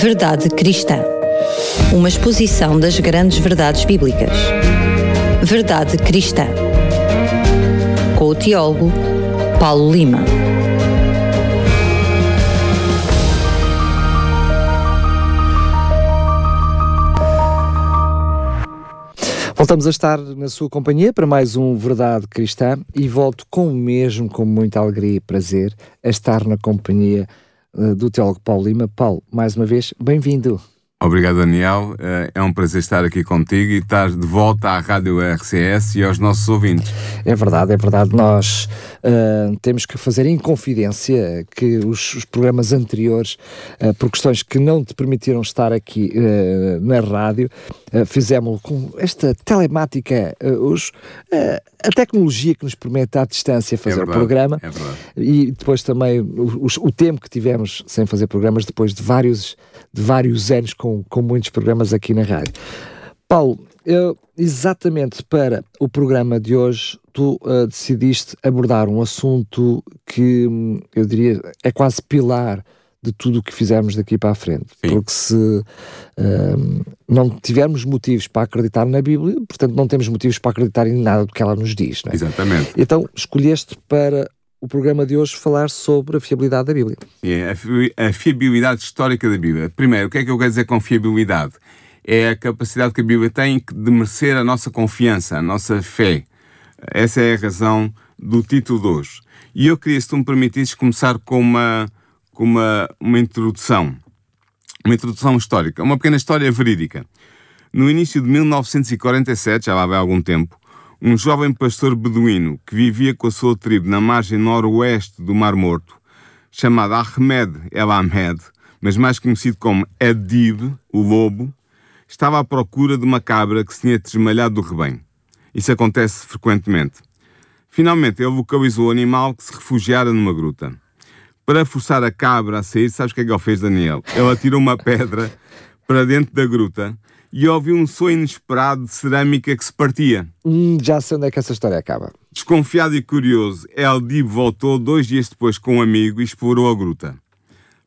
Verdade Cristã. Uma exposição das grandes verdades bíblicas. Verdade Cristã. Com o teólogo Paulo Lima. Voltamos a estar na sua companhia para mais um Verdade Cristã e volto com o mesmo, com muita alegria e prazer, a estar na companhia do teólogo Paulo Lima. Paulo, mais uma vez, bem-vindo. Obrigado, Daniel. Eh, é um prazer estar aqui contigo e estar de volta à Rádio RCS e aos nossos ouvintes. É verdade, é verdade. Nós uh, temos que fazer em confidência que os, os programas anteriores, uh, por questões que não te permitiram estar aqui uh, na rádio, fizemos com esta telemática, os, a tecnologia que nos permite à distância fazer é verdade, o programa. É verdade. E depois também o, o tempo que tivemos sem fazer programas depois de vários, de vários anos com com, com muitos programas aqui na rádio. Paulo, eu, exatamente para o programa de hoje, tu uh, decidiste abordar um assunto que hum, eu diria é quase pilar de tudo o que fizermos daqui para a frente. Sim. Porque se uh, não tivermos motivos para acreditar na Bíblia, portanto não temos motivos para acreditar em nada do que ela nos diz. É? Exatamente. Então escolheste para o programa de hoje falar sobre a fiabilidade da Bíblia. É, a fiabilidade histórica da Bíblia. Primeiro, o que é que eu quero dizer com fiabilidade? É a capacidade que a Bíblia tem de merecer a nossa confiança, a nossa fé. Essa é a razão do título de hoje. E eu queria, se tu me permitisses, começar com uma, com uma, uma introdução. Uma introdução histórica, uma pequena história verídica. No início de 1947, já lá vai algum tempo, um jovem pastor beduíno que vivia com a sua tribo na margem noroeste do Mar Morto, chamado Ahmed El Ahmed, mas mais conhecido como Edib, o lobo, estava à procura de uma cabra que se tinha desmalhado do rebanho. Isso acontece frequentemente. Finalmente, ele localizou o animal que se refugiara numa gruta. Para forçar a cabra a sair, sabes o que é que ele fez, Daniel? Ele atirou uma pedra para dentro da gruta e ouviu um som inesperado de cerâmica que se partia. Hum, já sei onde é que essa história acaba. Desconfiado e curioso, El Dib voltou dois dias depois com um amigo e explorou a gruta.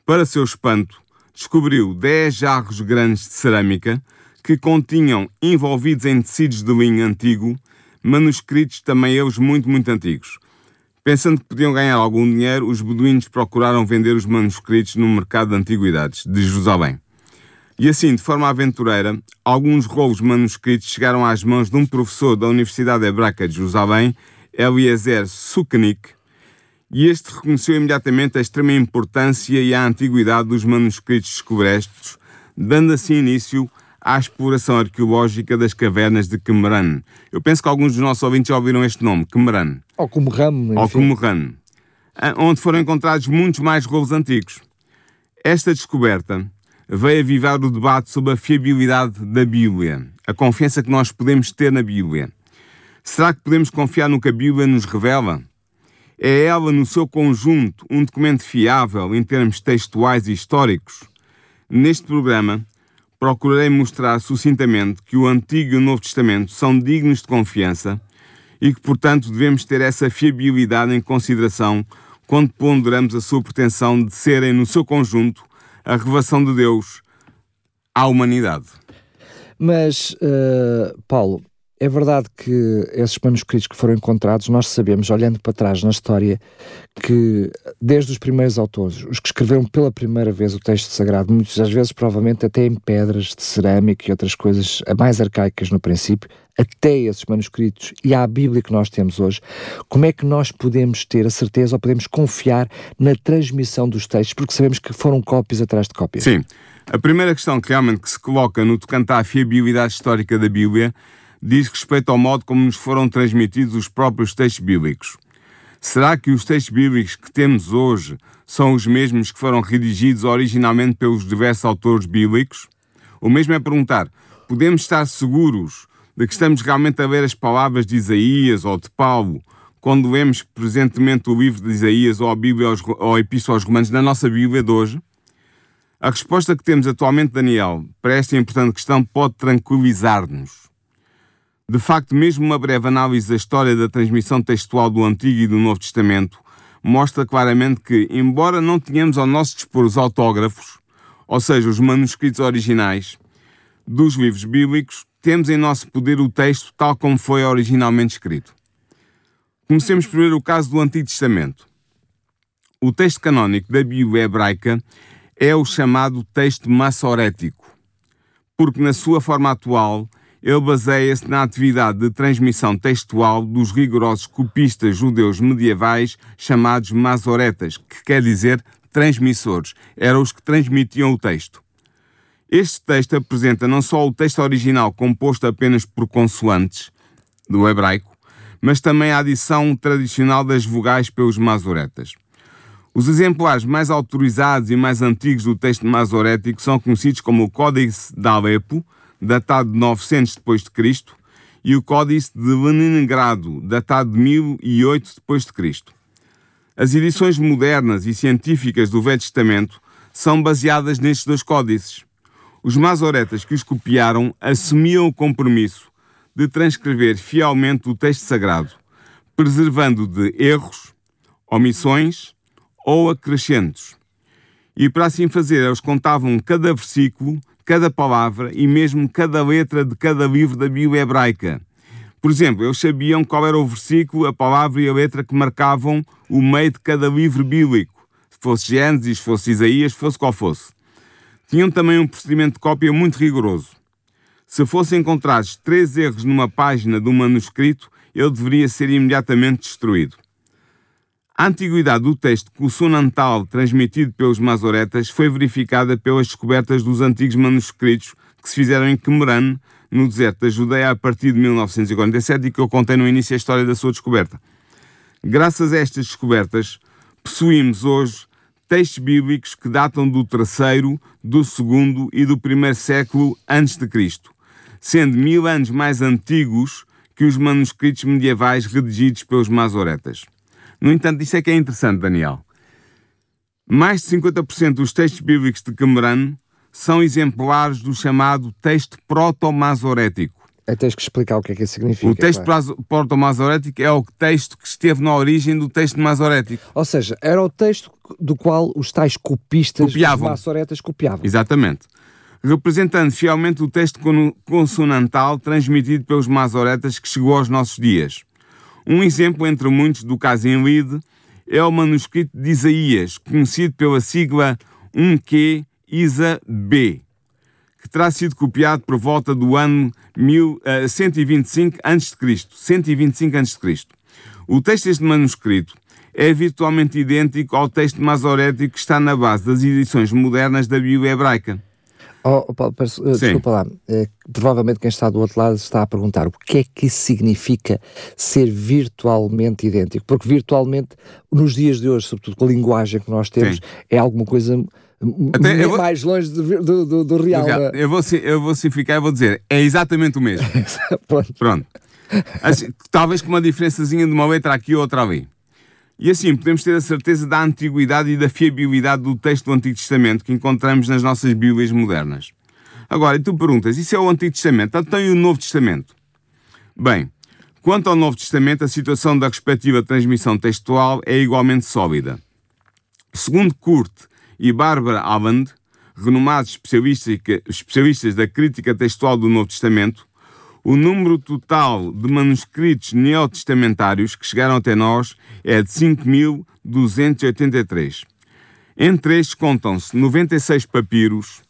Para seu espanto, descobriu dez jarros grandes de cerâmica que continham, envolvidos em tecidos de linho antigo, manuscritos também eles muito, muito antigos. Pensando que podiam ganhar algum dinheiro, os beduínos procuraram vender os manuscritos no mercado de antiguidades de Jerusalém. E assim, de forma aventureira, alguns rolos manuscritos chegaram às mãos de um professor da Universidade Hebraica de Jerusalém, Eliezer Suknik, e este reconheceu imediatamente a extrema importância e a antiguidade dos manuscritos descobertos, dando assim início à exploração arqueológica das cavernas de Qumran. Eu penso que alguns dos nossos ouvintes já ouviram este nome, Qumran. Ou Qumran. Ou Qumran. Onde foram encontrados muitos mais rolos antigos. Esta descoberta veio avivar o debate sobre a fiabilidade da Bíblia, a confiança que nós podemos ter na Bíblia. Será que podemos confiar no que a Bíblia nos revela? É ela, no seu conjunto, um documento fiável em termos textuais e históricos? Neste programa, procurarei mostrar sucintamente que o Antigo e o Novo Testamento são dignos de confiança e que, portanto, devemos ter essa fiabilidade em consideração quando ponderamos a sua pretensão de serem, no seu conjunto, a revelação de Deus à humanidade. Mas, uh, Paulo, é verdade que esses manuscritos que foram encontrados, nós sabemos, olhando para trás na história, que desde os primeiros autores, os que escreveram pela primeira vez o texto sagrado, muitas das vezes, provavelmente até em pedras de cerâmica e outras coisas mais arcaicas no princípio, até esses manuscritos e à Bíblia que nós temos hoje, como é que nós podemos ter a certeza ou podemos confiar na transmissão dos textos, porque sabemos que foram cópias atrás de cópias? Sim. A primeira questão que realmente que se coloca no tocante à fiabilidade histórica da Bíblia diz respeito ao modo como nos foram transmitidos os próprios textos bíblicos. Será que os textos bíblicos que temos hoje são os mesmos que foram redigidos originalmente pelos diversos autores bíblicos? O mesmo é perguntar: podemos estar seguros de que estamos realmente a ler as palavras de Isaías ou de Paulo quando lemos presentemente o livro de Isaías ou a Bíblia ou a Epístola aos Romanos na nossa Bíblia de hoje? A resposta que temos atualmente, Daniel, para esta importante questão pode tranquilizar-nos. De facto, mesmo uma breve análise da história da transmissão textual do Antigo e do Novo Testamento mostra claramente que, embora não tenhamos ao nosso dispor os autógrafos, ou seja, os manuscritos originais dos livros bíblicos, temos em nosso poder o texto tal como foi originalmente escrito. Comecemos por ver o caso do Antigo Testamento. O texto canónico da Bíblia hebraica é o chamado texto massorético, porque na sua forma atual ele baseia-se na atividade de transmissão textual dos rigorosos copistas judeus medievais chamados masoretas, que quer dizer transmissores, eram os que transmitiam o texto. Este texto apresenta não só o texto original composto apenas por consoantes do hebraico, mas também a adição tradicional das vogais pelos masoretas. Os exemplares mais autorizados e mais antigos do texto masorético são conhecidos como o Códice de Alepo, datado de 900 depois de Cristo, e o Códice de Leningrado, datado de 1008 depois de Cristo. As edições modernas e científicas do Velho Testamento são baseadas nestes dois códices. Os masoretas que os copiaram assumiam o compromisso de transcrever fielmente o texto sagrado, preservando de erros, omissões ou acrescentos. E para assim fazer, eles contavam cada versículo, cada palavra e mesmo cada letra de cada livro da Bíblia hebraica. Por exemplo, eles sabiam qual era o versículo, a palavra e a letra que marcavam o meio de cada livro bíblico, se fosse Gênesis, se fosse Isaías, fosse qual fosse. Tinham também um procedimento de cópia muito rigoroso. Se fossem encontrados três erros numa página de um manuscrito, ele deveria ser imediatamente destruído. A antiguidade do texto consonantal transmitido pelos masoretas foi verificada pelas descobertas dos antigos manuscritos que se fizeram em Qumran, no deserto da Judeia, a partir de 1947 e que eu contei no início a história da sua descoberta. Graças a estas descobertas, possuímos hoje textos bíblicos que datam do terceiro, do segundo e do primeiro século antes de Cristo, sendo mil anos mais antigos que os manuscritos medievais redigidos pelos masoretas. No entanto, isso é que é interessante, Daniel. Mais de 50% dos textos bíblicos de Qumran são exemplares do chamado texto proto-masorético. É, tens que explicar o que é que isso significa. O texto claro. proto-masorético é o texto que esteve na origem do texto masorético. Ou seja, era o texto do qual os tais copistas Copiavam. masoretas copiavam. Exatamente. Representando fielmente o texto consonantal transmitido pelos masoretas que chegou aos nossos dias. Um exemplo entre muitos do caso em Lide é o manuscrito de Isaías, conhecido pela sigla 1Q Isa B, terá sido copiado por volta do ano 125 a.C. 125 a.C. O texto deste manuscrito é virtualmente idêntico ao texto masorético que está na base das edições modernas da Bíblia hebraica. Oh, oh Paulo, uh, desculpa lá. É, provavelmente quem está do outro lado está a perguntar o que é que isso significa ser virtualmente idêntico? Porque virtualmente, nos dias de hoje, sobretudo com a linguagem que nós temos, Sim. é alguma coisa Até vou... mais longe do, do, do real. Do eu, vou, eu vou simplificar e vou dizer, é exatamente o mesmo. Pronto. Pronto. Assim, talvez com uma diferençazinha de uma letra aqui ou outra ali. E assim podemos ter a certeza da antiguidade e da fiabilidade do texto do Antigo Testamento que encontramos nas nossas Bíblias modernas. Agora, e tu perguntas, isso é o Antigo Testamento? Então e o Novo Testamento? Bem, quanto ao Novo Testamento, a situação da respectiva transmissão textual é igualmente sólida. Segundo Kurt e Barbara Avand, renomados especialistas da crítica textual do Novo Testamento, o número total de manuscritos neotestamentários que chegaram até nós é de 5.283. Entre estes contam-se 96 papiros,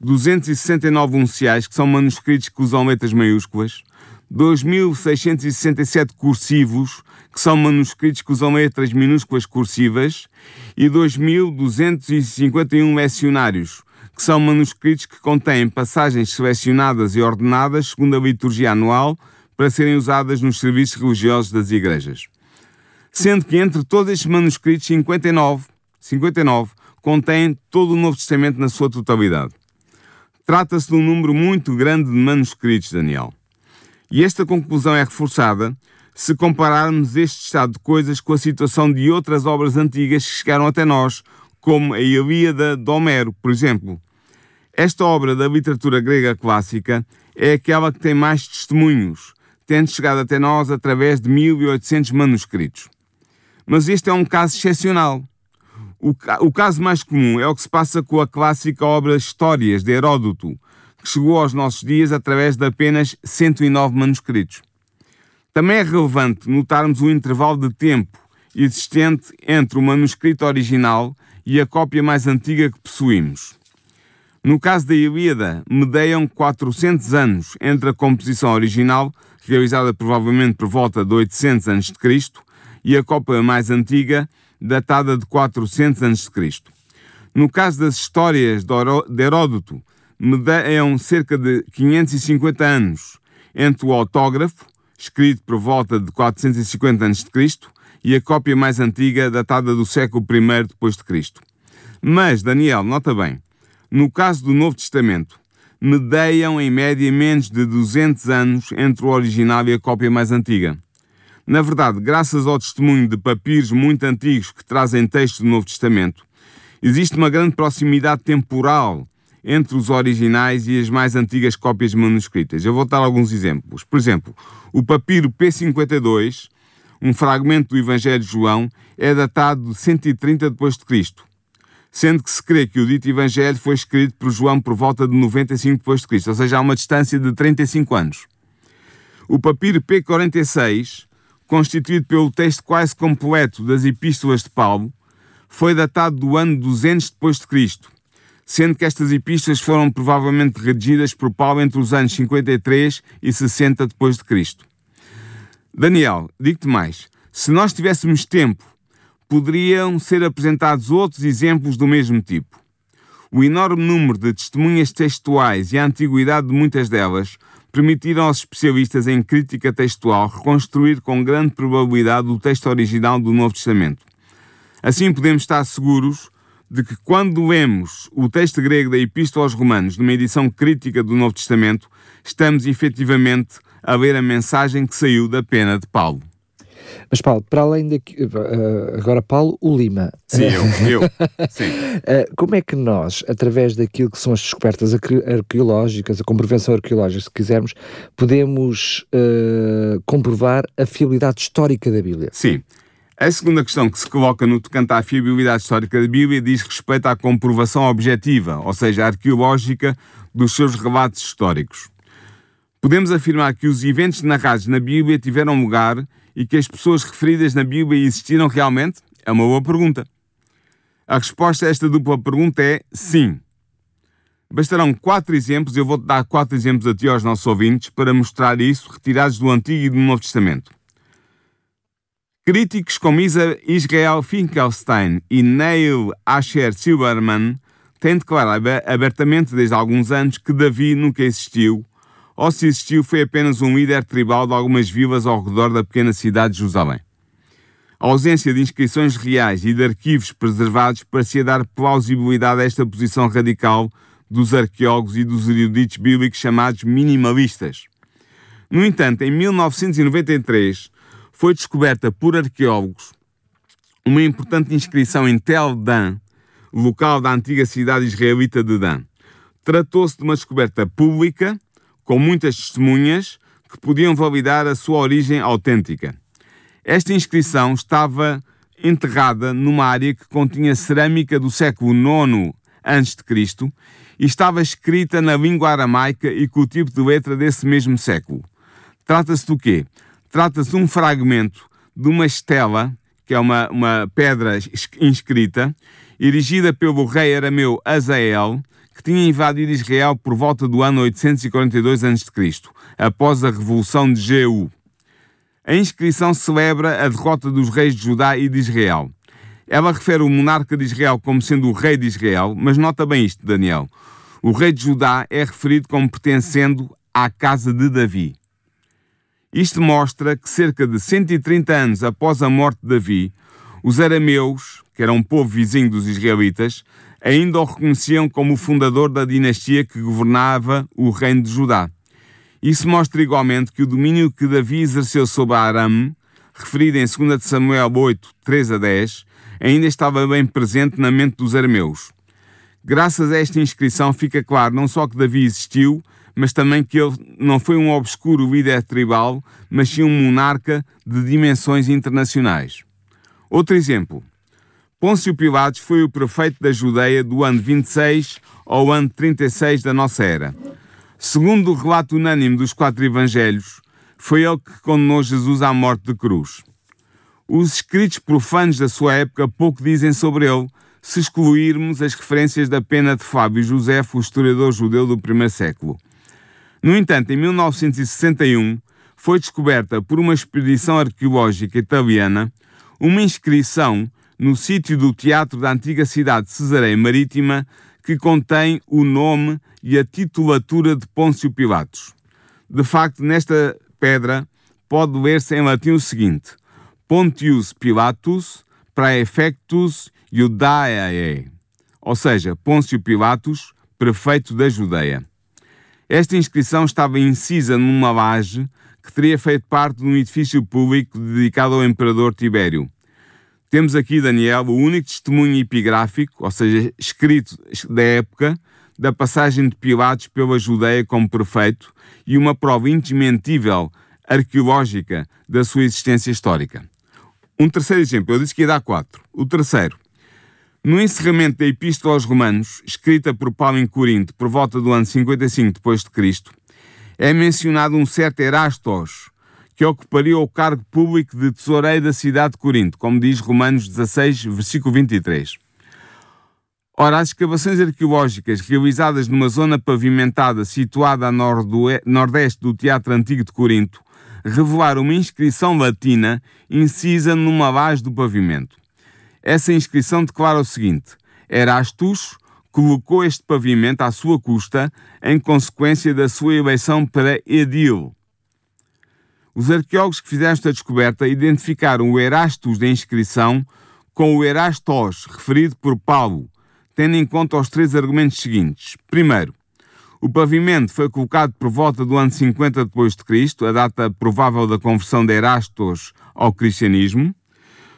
269 unciais, que são manuscritos que usam letras maiúsculas, 2.667 cursivos, que são manuscritos que usam letras minúsculas cursivas, e 2.251 lecionários, que são manuscritos que contêm passagens selecionadas e ordenadas segundo a liturgia anual para serem usadas nos serviços religiosos das igrejas. Sendo que entre todos estes manuscritos, 59, 59 contêm todo o Novo Testamento na sua totalidade. Trata-se de um número muito grande de manuscritos, Daniel. E esta conclusão é reforçada se compararmos este estado de coisas com a situação de outras obras antigas que chegaram até nós, como a Ilíada de Homero, por exemplo. Esta obra da literatura grega clássica é aquela que tem mais testemunhos, tendo chegado até nós através de 1800 manuscritos. Mas este é um caso excepcional. O, o caso mais comum é o que se passa com a clássica obra Histórias de Heródoto, que chegou aos nossos dias através de apenas 109 manuscritos. Também é relevante notarmos o intervalo de tempo existente entre o manuscrito original e a cópia mais antiga que possuímos. No caso da Ilíada, medeiam 400 anos entre a composição original, realizada provavelmente por volta de 800 a.C., e a cópia mais antiga, datada de 400 a.C. No caso das histórias de Heródoto, medeiam cerca de 550 anos entre o autógrafo, escrito por volta de 450 a.C., e a cópia mais antiga, datada do século I depois de Cristo. Mas, Daniel, nota bem, no caso do Novo Testamento, medeiam em média menos de 200 anos entre o original e a cópia mais antiga. Na verdade, graças ao testemunho de papiros muito antigos que trazem textos do Novo Testamento, existe uma grande proximidade temporal entre os originais e as mais antigas cópias manuscritas. Eu vou dar alguns exemplos. Por exemplo, o papiro P52, um fragmento do Evangelho de João, é datado de 130 depois de Cristo, sendo que se crê que o dito Evangelho foi escrito por João por volta de 95 depois de Cristo, ou seja, há uma distância de 35 anos. O papiro P46 constituído pelo texto quase completo das epístolas de Paulo, foi datado do ano 200 depois de Cristo, sendo que estas epístolas foram provavelmente redigidas por Paulo entre os anos 53 e 60 depois de Cristo. Daniel, digo-te mais, se nós tivéssemos tempo, poderiam ser apresentados outros exemplos do mesmo tipo. O enorme número de testemunhas textuais e a antiguidade de muitas delas permitiram aos especialistas em crítica textual reconstruir com grande probabilidade o texto original do Novo Testamento. Assim podemos estar seguros de que quando lemos o texto grego da Epístola aos Romanos numa edição crítica do Novo Testamento, estamos efetivamente a ler a mensagem que saiu da pena de Paulo. Mas Paulo, para além daqui, uh, agora Paulo, o Lima. Sim, eu, eu. Sim. Uh, como é que nós, através daquilo que são as descobertas arqueológicas, a comprovação arqueológica, se quisermos, podemos uh, comprovar a fiabilidade histórica da Bíblia? Sim. A segunda questão que se coloca no tocante à fiabilidade histórica da Bíblia diz respeito à comprovação objetiva, ou seja, arqueológica, dos seus relatos históricos. Podemos afirmar que os eventos narrados na Bíblia tiveram lugar e que as pessoas referidas na Bíblia existiram realmente? É uma boa pergunta. A resposta a esta dupla pergunta é sim. Bastarão quatro exemplos, eu vou-te dar quatro exemplos a ti aos nossos ouvintes para mostrar isso, retirados do Antigo e do Novo Testamento. Críticos como Israel Finkelstein e Neil Asher Silverman têm declarado abertamente desde alguns anos que Davi nunca existiu ou se existiu foi apenas um líder tribal de algumas vilas ao redor da pequena cidade de Jerusalém. A ausência de inscrições reais e de arquivos preservados parecia dar plausibilidade a esta posição radical dos arqueólogos e dos eruditos bíblicos chamados minimalistas. No entanto, em 1993 foi descoberta por arqueólogos uma importante inscrição em Tel Dan, local da antiga cidade israelita de Dan. Tratou-se de uma descoberta pública com muitas testemunhas que podiam validar a sua origem autêntica. Esta inscrição estava enterrada numa área que continha cerâmica do século IX a.C. e estava escrita na língua aramaica e com o tipo de letra desse mesmo século. Trata-se do quê? Trata-se de um fragmento de uma estela, que é uma, uma pedra inscrita, erigida pelo rei arameu Azael, que tinha invadido Israel por volta do ano 842 a.C., após a Revolução de Jeú. A inscrição celebra a derrota dos reis de Judá e de Israel. Ela refere o monarca de Israel como sendo o rei de Israel, mas nota bem isto, Daniel. O rei de Judá é referido como pertencendo à casa de Davi. Isto mostra que cerca de 130 anos após a morte de Davi, os arameus, que eram um povo vizinho dos israelitas, ainda o reconheciam como o fundador da dinastia que governava o reino de Judá. Isso mostra igualmente que o domínio que Davi exerceu sobre Aram, referido em 2 Samuel 8, 3 a 10, ainda estava bem presente na mente dos arameus. Graças a esta inscrição fica claro não só que Davi existiu, mas também que ele não foi um obscuro líder tribal, mas sim um monarca de dimensões internacionais. Outro exemplo. Pôncio Pilatos foi o prefeito da Judeia do ano 26 ao ano 36 da nossa era. Segundo o relato unânime dos quatro evangelhos, foi ele que condenou Jesus à morte de cruz. Os escritos profanos da sua época pouco dizem sobre ele, se excluirmos as referências da pena de Fábio José, o historiador judeu do primeiro século. No entanto, em 1961, foi descoberta por uma expedição arqueológica italiana uma inscrição no sítio do teatro da antiga cidade de Cesareia Marítima que contém o nome e a titulatura de Pôncio Pilatos. De facto, nesta pedra pode ler-se em latim o seguinte: Pontius Pilatus praefectus Iudaeae, ou seja, Pôncio Pilatos, prefeito da Judeia. Esta inscrição estava incisa numa laje que teria feito parte de um edifício público dedicado ao imperador Tibério. Temos aqui, Daniel, o único testemunho epigráfico, ou seja, escrito da época, da passagem de Pilatos pela Judeia como prefeito e uma prova indesmentível arqueológica da sua existência histórica. Um terceiro exemplo, eu disse que ia dar quatro. O terceiro, no encerramento da Epístola aos Romanos, escrita por Paulo em Corinto por volta do ano 55 depois de Cristo, é mencionado um certo Erastos, que ocuparia o cargo público de tesoureiro da cidade de Corinto, como diz Romanos 16, versículo 23. Ora, as escavações arqueológicas realizadas numa zona pavimentada situada a nordeste do Teatro Antigo de Corinto revelaram uma inscrição latina incisa numa laje do pavimento. Essa inscrição declara o seguinte: Erastus colocou este pavimento à sua custa em consequência da sua eleição para edil. Os arqueólogos que fizeram esta descoberta identificaram o Erastus da inscrição com o Erastos, referido por Paulo, tendo em conta os três argumentos seguintes. Primeiro, o pavimento foi colocado por volta do ano 50 depois de Cristo, a data provável da conversão de Erastos ao cristianismo.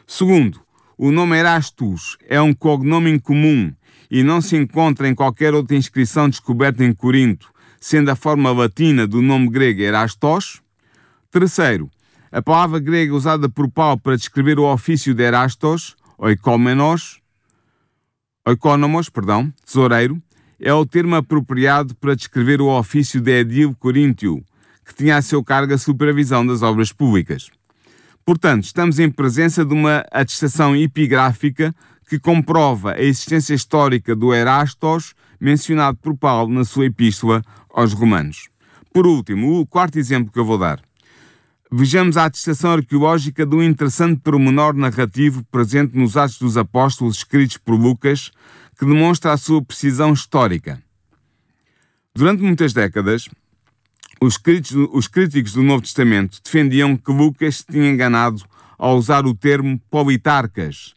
Segundo, o nome Erastus é um cognome incomum e não se encontra em qualquer outra inscrição descoberta em Corinto, sendo a forma latina do nome grego Erastos. Terceiro, a palavra grega usada por Paulo para descrever o ofício de Erastos, oikomenos, oikonomos, perdão, tesoureiro, é o termo apropriado para descrever o ofício de edil coríntio, que tinha a seu cargo a supervisão das obras públicas. Portanto, estamos em presença de uma atestação epigráfica que comprova a existência histórica do Erastos mencionado por Paulo na sua epístola aos Romanos. Por último, o quarto exemplo que eu vou dar. Vejamos a atestação arqueológica de um interessante pormenor narrativo presente nos Atos dos Apóstolos escritos por Lucas, que demonstra a sua precisão histórica. Durante muitas décadas, os críticos, os críticos do Novo Testamento defendiam que Lucas se tinha enganado ao usar o termo politarcas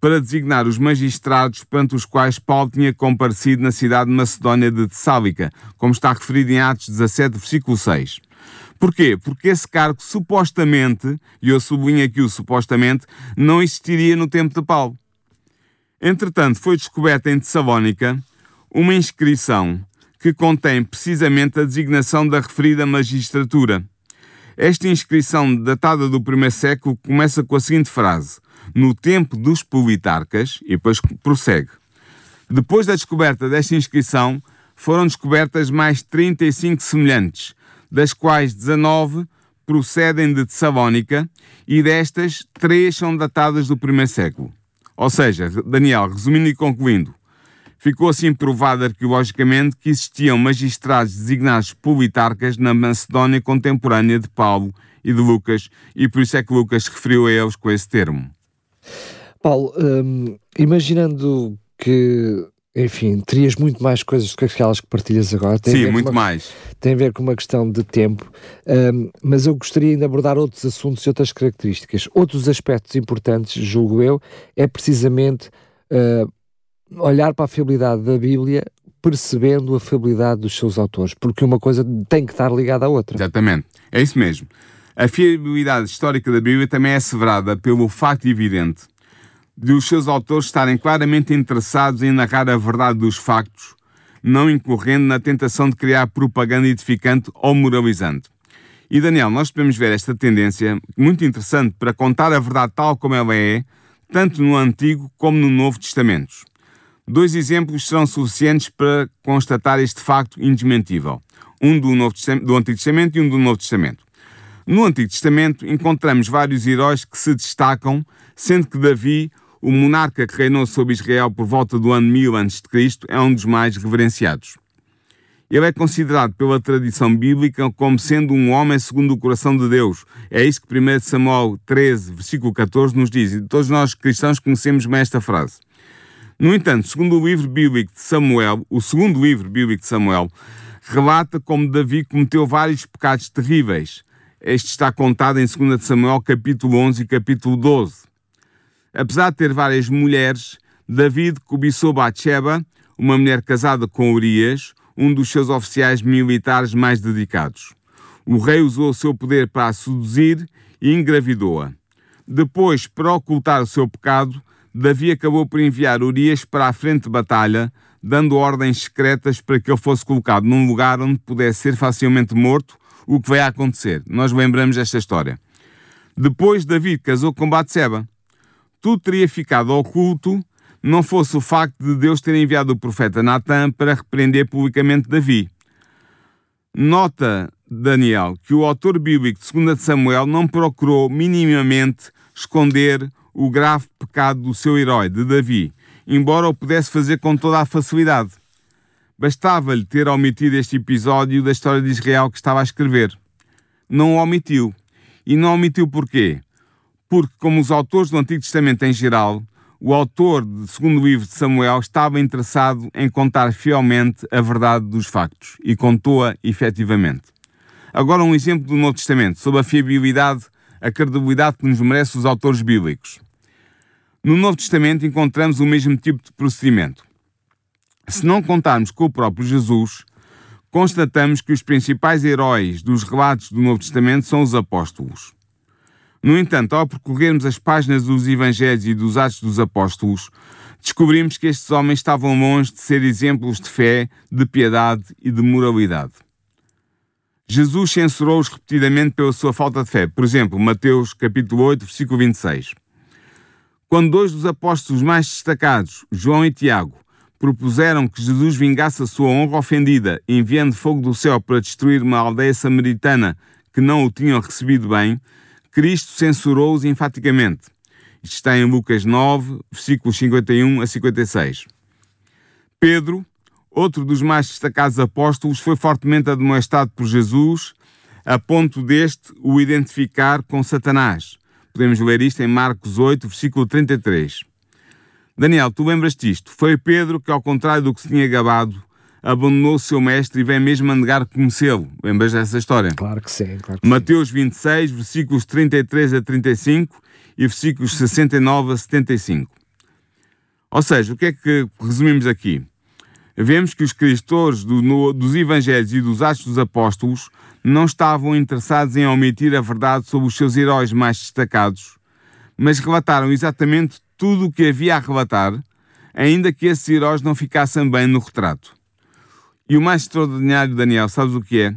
para designar os magistrados perante os quais Paulo tinha comparecido na cidade de Macedónia de Tessálica, como está referido em Atos 17, versículo 6. Porquê? Porque esse cargo supostamente, e eu sublinho aqui o supostamente, não existiria no tempo de Paulo. Entretanto, foi descoberta em Tessalónica uma inscrição que contém precisamente a designação da referida magistratura. Esta inscrição, datada do primeiro século, começa com a seguinte frase: No tempo dos politarcas, e depois prossegue. Depois da descoberta desta inscrição, foram descobertas mais 35 semelhantes, das quais 19 procedem de Tessalónica e destas, três são datadas do primeiro século. Ou seja, Daniel, resumindo e concluindo, ficou assim provado arqueologicamente que existiam magistrados designados politarcas na Macedónia contemporânea de Paulo e de Lucas, e por isso é que Lucas se referiu a eles com esse termo. Paulo, hum, imaginando que enfim, terias muito mais coisas do que aquelas que partilhas agora. Tem Sim, muito uma, mais. Tem a ver com uma questão de tempo, um, mas eu gostaria ainda de abordar outros assuntos e outras características. Outros aspectos importantes, julgo eu, é precisamente uh, olhar para a fiabilidade da Bíblia percebendo a fiabilidade dos seus autores, porque uma coisa tem que estar ligada à outra. Exatamente, é isso mesmo. A fiabilidade histórica da Bíblia também é asseverada pelo facto evidente de os seus autores estarem claramente interessados em narrar a verdade dos factos, não incorrendo na tentação de criar propaganda edificante ou moralizante. E Daniel, nós podemos ver esta tendência muito interessante para contar a verdade tal como ela é, tanto no Antigo como no Novo Testamento. Dois exemplos serão suficientes para constatar este facto indesmentível: um do, Novo do Antigo Testamento e um do Novo Testamento. No Antigo Testamento encontramos vários heróis que se destacam, sendo que Davi, o monarca que reinou sobre Israel por volta do ano 1000 a.C., é um dos mais reverenciados. Ele é considerado pela tradição bíblica como sendo um homem segundo o coração de Deus. É isso que 1 Samuel 13, versículo 14 nos diz, e todos nós cristãos conhecemos bem esta frase. No entanto, segundo o livro bíblico de Samuel, o segundo livro bíblico de Samuel, relata como Davi cometeu vários pecados terríveis. Este está contado em 2 Samuel capítulo 11 e capítulo 12. Apesar de ter várias mulheres, David cobiçou Bathsheba, uma mulher casada com Urias, um dos seus oficiais militares mais dedicados. O rei usou o seu poder para a seduzir e engravidou-a. Depois, para ocultar o seu pecado, Davi acabou por enviar Urias para a frente de batalha, dando ordens secretas para que ele fosse colocado num lugar onde pudesse ser facilmente morto, o que vai acontecer. Nós lembramos esta história. Depois, Davi casou com Batseba. Tudo teria ficado oculto não fosse o facto de Deus ter enviado o profeta Natan para repreender publicamente Davi. Nota Daniel que o autor bíblico de 2 Samuel não procurou minimamente esconder o grave pecado do seu herói, de Davi, embora o pudesse fazer com toda a facilidade. Bastava-lhe ter omitido este episódio da história de Israel que estava a escrever. Não o omitiu. E não omitiu porquê? Porque, como os autores do Antigo Testamento em geral, o autor do segundo livro de Samuel estava interessado em contar fielmente a verdade dos factos e contou-a efetivamente. Agora um exemplo do Novo Testamento sobre a fiabilidade, a credibilidade que nos merece os autores bíblicos. No Novo Testamento encontramos o mesmo tipo de procedimento. Se não contarmos com o próprio Jesus, constatamos que os principais heróis dos relatos do Novo Testamento são os apóstolos. No entanto, ao percorrermos as páginas dos Evangelhos e dos Atos dos Apóstolos, descobrimos que estes homens estavam longe de ser exemplos de fé, de piedade e de moralidade. Jesus censurou-os repetidamente pela sua falta de fé. Por exemplo, Mateus capítulo 8, versículo 26. Quando dois dos apóstolos mais destacados, João e Tiago, propuseram que Jesus vingasse a sua honra ofendida, enviando fogo do céu para destruir uma aldeia samaritana que não o tinham recebido bem, Cristo censurou-os enfaticamente. Isto está em Lucas 9, versículos 51 a 56. Pedro, outro dos mais destacados apóstolos, foi fortemente admoestado por Jesus, a ponto deste o identificar com Satanás. Podemos ler isto em Marcos 8, versículo 33. Daniel, tu lembras isto? Foi Pedro que, ao contrário do que se tinha gabado, abandonou o seu mestre e vem mesmo a negar conhecê-lo. Lembras dessa história? Claro que sim. Claro que Mateus sim. 26, versículos 33 a 35 e versículos 69 a 75. Ou seja, o que é que resumimos aqui? Vemos que os cristãos do, dos Evangelhos e dos Atos dos Apóstolos não estavam interessados em omitir a verdade sobre os seus heróis mais destacados, mas relataram exatamente tudo o que havia a relatar, ainda que esses heróis não ficassem bem no retrato. E o mais extraordinário, Daniel, sabes o que é?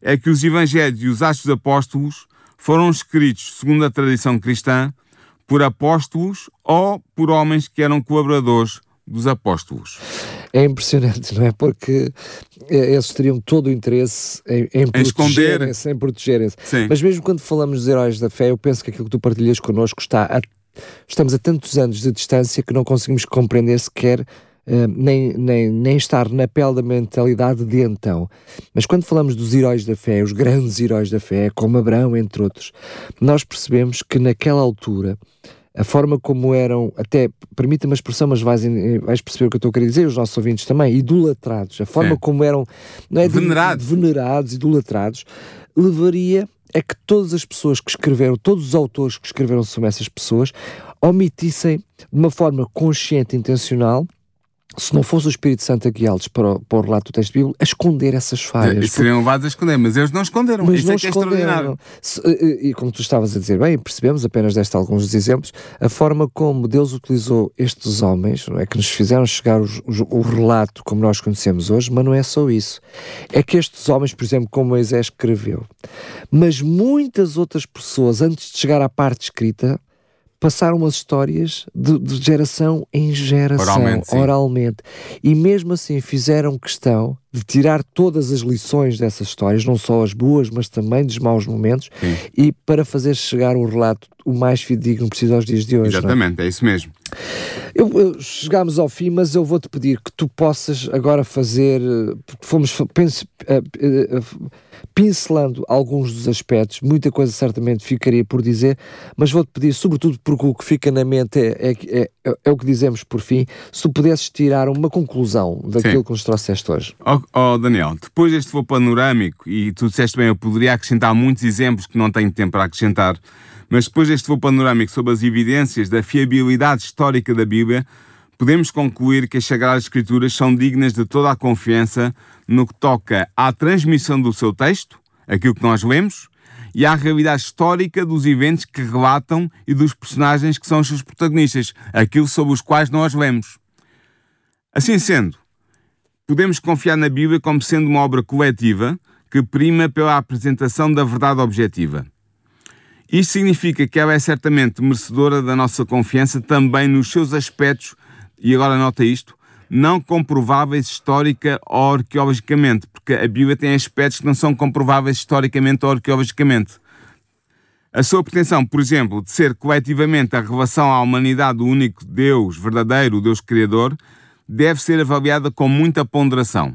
É que os Evangelhos e os Atos Apóstolos foram escritos, segundo a tradição cristã, por apóstolos ou por homens que eram colaboradores dos apóstolos. É impressionante, não é? Porque eh, eles teriam todo o interesse em, em, em protegerem-se, em protegerem-se. Mas mesmo quando falamos dos heróis da fé, eu penso que aquilo que tu partilhas connosco está a, estamos a tantos anos de distância que não conseguimos compreender sequer Uh, nem, nem, nem estar na pele da mentalidade de então. Mas quando falamos dos heróis da fé, os grandes heróis da fé, como Abraão, entre outros, nós percebemos que naquela altura a forma como eram, até, permita-me a expressão, mas vais, vais, perceber o que eu estou a querer dizer, os nossos ouvintes também, idolatrados, a forma como eram não é, venerados. venerados, idolatrados, levaria a que todas as pessoas que escreveram, todos os autores que escreveram sobre essas pessoas, omitissem de uma forma consciente, intencional, se não fosse o Espírito Santo a guiá-los para, para o relato do texto bíblico, a esconder essas falhas. E seriam levados a esconder, mas eles não esconderam. Mas Isso não é que é extraordinário. Se, e, e, como tu estavas a dizer bem, percebemos apenas desta alguns exemplos, a forma como Deus utilizou estes homens, não é, que nos fizeram chegar os, os, o relato como nós conhecemos hoje, mas não é só isso. É que estes homens, por exemplo, como Moisés escreveu, mas muitas outras pessoas, antes de chegar à parte escrita, passaram as histórias de, de geração em geração, Oralmente, oralmente. E mesmo assim fizeram questão de tirar todas as lições dessas histórias, não só as boas, mas também dos maus momentos, Sim. e para fazer chegar o relato o mais fidedigno possível aos dias de hoje. é? Exatamente, é isso mesmo. Eu, eu- chegámos ao fim, mas eu vou-te pedir que tu possas agora fazer, eh, porque fomos fa- pense- eh, eh, eh, pincelando alguns dos aspectos, muita coisa certamente ficaria por dizer, mas vou-te pedir, sobretudo porque o que fica na mente é, é, é, é o que dizemos por fim, se tu pudesses tirar uma conclusão daquilo Sim. que nos trouxeste hoje. Ó ó, Daniel, depois deste voo panorâmico, e tu disseste bem, eu poderia acrescentar muitos exemplos que não tenho tempo para acrescentar, mas depois deste voo panorâmico sobre as evidências da fiabilidade histórica da Bíblia, podemos concluir que as Sagradas Escrituras são dignas de toda a confiança no que toca à transmissão do seu texto, aquilo que nós lemos, e à realidade histórica dos eventos que relatam e dos personagens que são os seus protagonistas, aquilo sobre os quais nós lemos. Assim sendo, podemos confiar na Bíblia como sendo uma obra coletiva que prima pela apresentação da verdade objetiva. Isto significa que ela é certamente merecedora da nossa confiança também nos seus aspectos, e agora nota isto, não comprováveis histórica ou arqueologicamente, porque a Bíblia tem aspectos que não são comprováveis historicamente ou arqueologicamente. A sua pretensão, por exemplo, de ser coletivamente a revelação à humanidade do único Deus verdadeiro, o Deus Criador, deve ser avaliada com muita ponderação.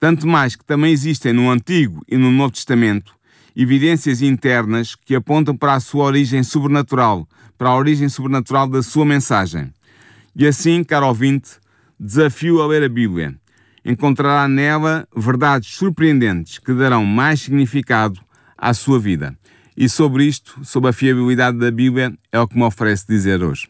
Tanto mais que também existem no Antigo e no Novo Testamento evidências internas que apontam para a sua origem sobrenatural, para a origem sobrenatural da sua mensagem. E assim, caro ouvinte, desafio a ler a Bíblia. Encontrará nela verdades surpreendentes que darão mais significado à sua vida. E sobre isto, sobre a fiabilidade da Bíblia, é o que me oferece dizer hoje.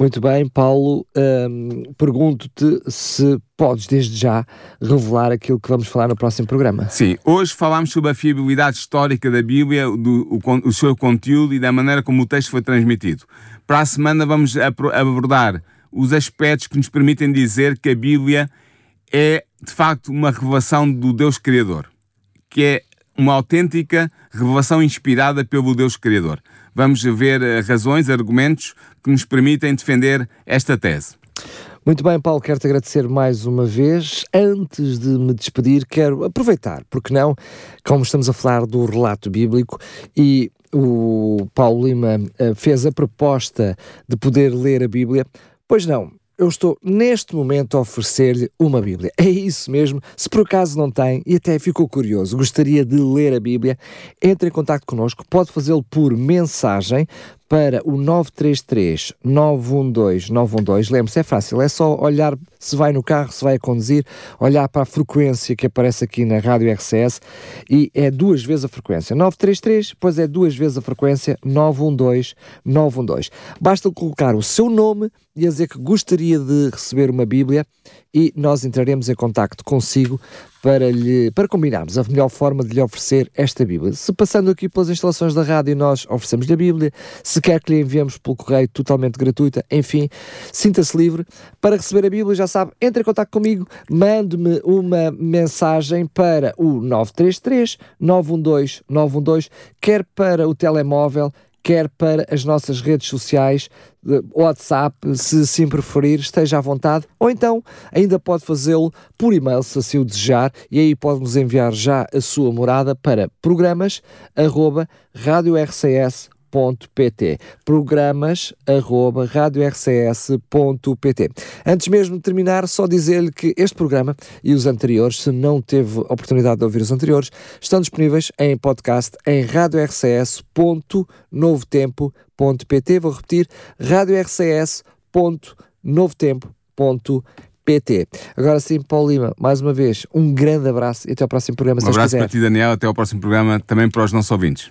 Muito bem, Paulo, hum, pergunto-te se podes desde já revelar aquilo que vamos falar no próximo programa. Sim, hoje falámos sobre a fiabilidade histórica da Bíblia, do, o, o seu conteúdo e da maneira como o texto foi transmitido. Para a semana vamos abordar os aspectos que nos permitem dizer que a Bíblia é, de facto, uma revelação do Deus Criador, que é uma autêntica revelação inspirada pelo Deus Criador. Vamos ver eh, razões, argumentos que nos permitem defender esta tese. Muito bem, Paulo, quero-te agradecer mais uma vez. Antes de me despedir, quero aproveitar, porque não, como estamos a falar do relato bíblico e o Paulo Lima eh, fez a proposta de poder ler a Bíblia, pois não. Eu estou neste momento a oferecer-lhe uma Bíblia. É isso mesmo. Se por acaso não tem e até ficou curioso, gostaria de ler a Bíblia, entre em contato connosco. Pode fazê-lo por mensagem para o 933 912 912. Lembre-se, é fácil, é só olhar se vai no carro, se vai a conduzir, olhar para a frequência que aparece aqui na Rádio RCS e é duas vezes a frequência. 933, depois é duas vezes a frequência 912 912. Basta colocar o seu nome e dizer que gostaria de receber uma Bíblia e nós entraremos em contacto consigo para, lhe, para combinarmos a melhor forma de lhe oferecer esta Bíblia. Se passando aqui pelas instalações da rádio nós oferecemos-lhe a Bíblia, se quer que lhe enviemos pelo correio totalmente gratuita, enfim, sinta-se livre. Para receber a Bíblia, já sabe, entre em contato comigo, mande-me uma mensagem para o 933 912 912, quer para o telemóvel, quer para as nossas redes sociais, WhatsApp, se assim preferir, esteja à vontade, ou então ainda pode fazê-lo por e-mail, se assim o desejar, e aí pode-nos enviar já a sua morada para programas radiorcs.pt programas arroba radiorcs.pt Antes mesmo de terminar, só dizer-lhe que este programa e os anteriores, se não teve oportunidade de ouvir os anteriores, estão disponíveis em podcast em radiorcs.novotempo.pt Vou repetir, radiorcs.novotempo.pt Agora sim, Paulo Lima, mais uma vez, um grande abraço e até ao próximo programa. Um abraço para ti, Daniel. Até ao próximo programa, também para os nossos ouvintes.